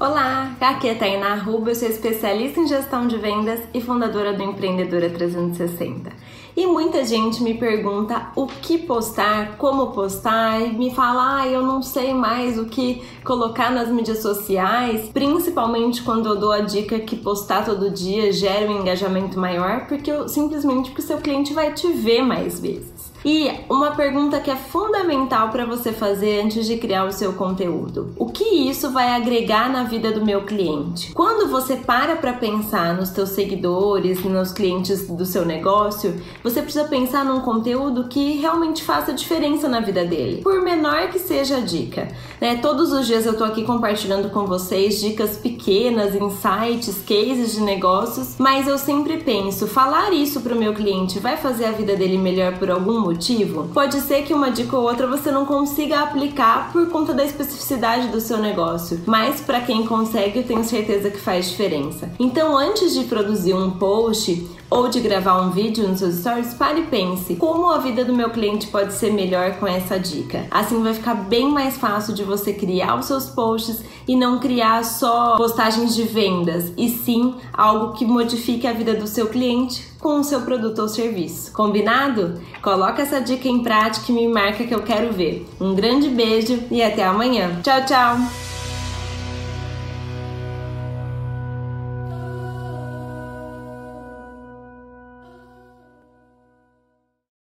Olá, aqui é Tainá Ruba, eu sou especialista em gestão de vendas e fundadora do Empreendedora 360. E muita gente me pergunta o que postar, como postar, e me fala, ah, eu não sei mais o que colocar nas mídias sociais, principalmente quando eu dou a dica que postar todo dia gera um engajamento maior, porque simplesmente porque o seu cliente vai te ver mais vezes. E uma pergunta que é fundamental para você fazer antes de criar o seu conteúdo: o que isso vai agregar na vida do meu cliente? Quando você para para pensar nos seus seguidores, nos clientes do seu negócio, você precisa pensar num conteúdo que realmente faça diferença na vida dele, por menor que seja a dica. Né? Todos os dias eu tô aqui compartilhando com vocês dicas pequenas, insights, cases de negócios, mas eu sempre penso, falar isso para o meu cliente vai fazer a vida dele melhor por algum pode ser que uma dica ou outra você não consiga aplicar por conta da especificidade do seu negócio, mas para quem consegue, eu tenho certeza que faz diferença. Então, antes de produzir um post ou de gravar um vídeo nos seus stories, pare e pense como a vida do meu cliente pode ser melhor com essa dica. Assim vai ficar bem mais fácil de você criar os seus posts e não criar só postagens de vendas, e sim algo que modifique a vida do seu cliente com o seu produto ou serviço. Combinado? Coloca essa dica em prática e me marca que eu quero ver. Um grande beijo e até amanhã. Tchau, tchau!